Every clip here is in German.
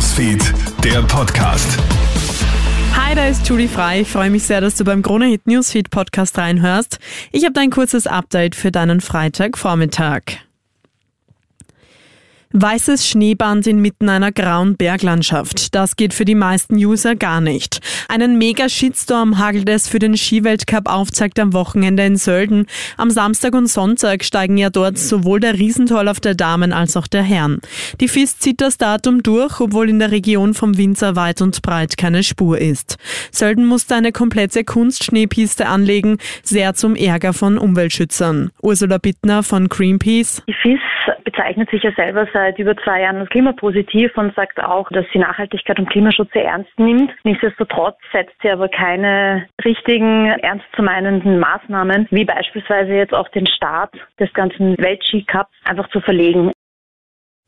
Newsfeed, der Podcast. Hi, da ist Julie Frei. Ich freue mich sehr, dass du beim Krone Hit Newsfeed Podcast reinhörst. Ich habe ein kurzes Update für deinen Freitagvormittag. Weißes Schneeband inmitten einer grauen Berglandschaft. Das geht für die meisten User gar nicht. Einen Mega-Shitstorm hagelt es für den Skiweltcup aufzeigt am Wochenende in Sölden. Am Samstag und Sonntag steigen ja dort sowohl der Riesentorlauf der Damen als auch der Herren. Die FIS zieht das Datum durch, obwohl in der Region vom Winzer weit und breit keine Spur ist. Sölden musste eine komplette Kunstschneepiste anlegen, sehr zum Ärger von Umweltschützern. Ursula Bittner von Greenpeace. Die FIS bezeichnet sich ja selber seit über zwei Jahren klimapositiv und sagt auch, dass sie Nachhaltigkeit und Klimaschutz sehr ernst nimmt. Nichtsdestotrotz setzt sie aber keine richtigen, ernst Maßnahmen, wie beispielsweise jetzt auch den Start des ganzen Weltskicups einfach zu verlegen.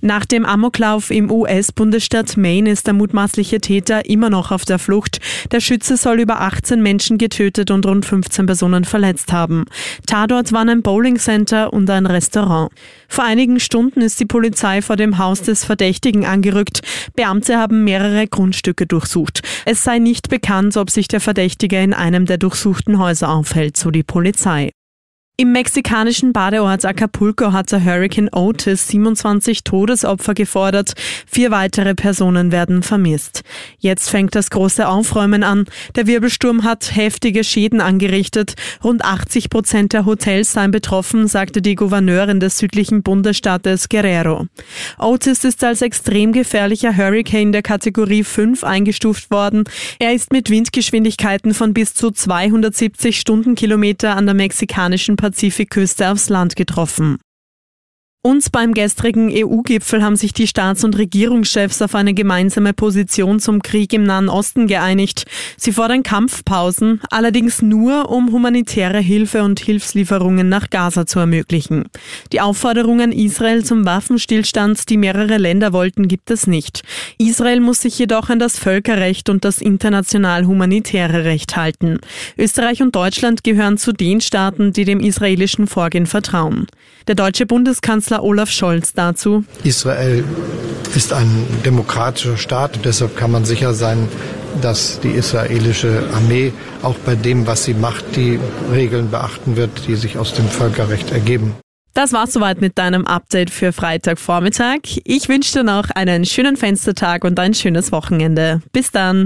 Nach dem Amoklauf im US-Bundesstaat Maine ist der mutmaßliche Täter immer noch auf der Flucht. Der Schütze soll über 18 Menschen getötet und rund 15 Personen verletzt haben. Tatort waren ein Bowlingcenter und ein Restaurant. Vor einigen Stunden ist die Polizei vor dem Haus des Verdächtigen angerückt. Beamte haben mehrere Grundstücke durchsucht. Es sei nicht bekannt, ob sich der Verdächtige in einem der durchsuchten Häuser aufhält, so die Polizei. Im mexikanischen Badeort Acapulco hat der Hurricane Otis 27 Todesopfer gefordert. Vier weitere Personen werden vermisst. Jetzt fängt das große Aufräumen an. Der Wirbelsturm hat heftige Schäden angerichtet. Rund 80 Prozent der Hotels seien betroffen, sagte die Gouverneurin des südlichen Bundesstaates Guerrero. Otis ist als extrem gefährlicher Hurricane der Kategorie 5 eingestuft worden. Er ist mit Windgeschwindigkeiten von bis zu 270 Stundenkilometer an der mexikanischen Pazifikküste aufs Land getroffen. Und beim gestrigen EU-Gipfel haben sich die Staats- und Regierungschefs auf eine gemeinsame Position zum Krieg im Nahen Osten geeinigt. Sie fordern Kampfpausen, allerdings nur, um humanitäre Hilfe und Hilfslieferungen nach Gaza zu ermöglichen. Die Aufforderungen Israel zum Waffenstillstand, die mehrere Länder wollten, gibt es nicht. Israel muss sich jedoch an das Völkerrecht und das international humanitäre Recht halten. Österreich und Deutschland gehören zu den Staaten, die dem israelischen Vorgehen vertrauen. Der deutsche Bundeskanzler Kanzler Olaf Scholz dazu. Israel ist ein demokratischer Staat. Deshalb kann man sicher sein, dass die israelische Armee auch bei dem, was sie macht, die Regeln beachten wird, die sich aus dem Völkerrecht ergeben. Das war's soweit mit deinem Update für Freitagvormittag. Ich wünsche dir noch einen schönen Fenstertag und ein schönes Wochenende. Bis dann.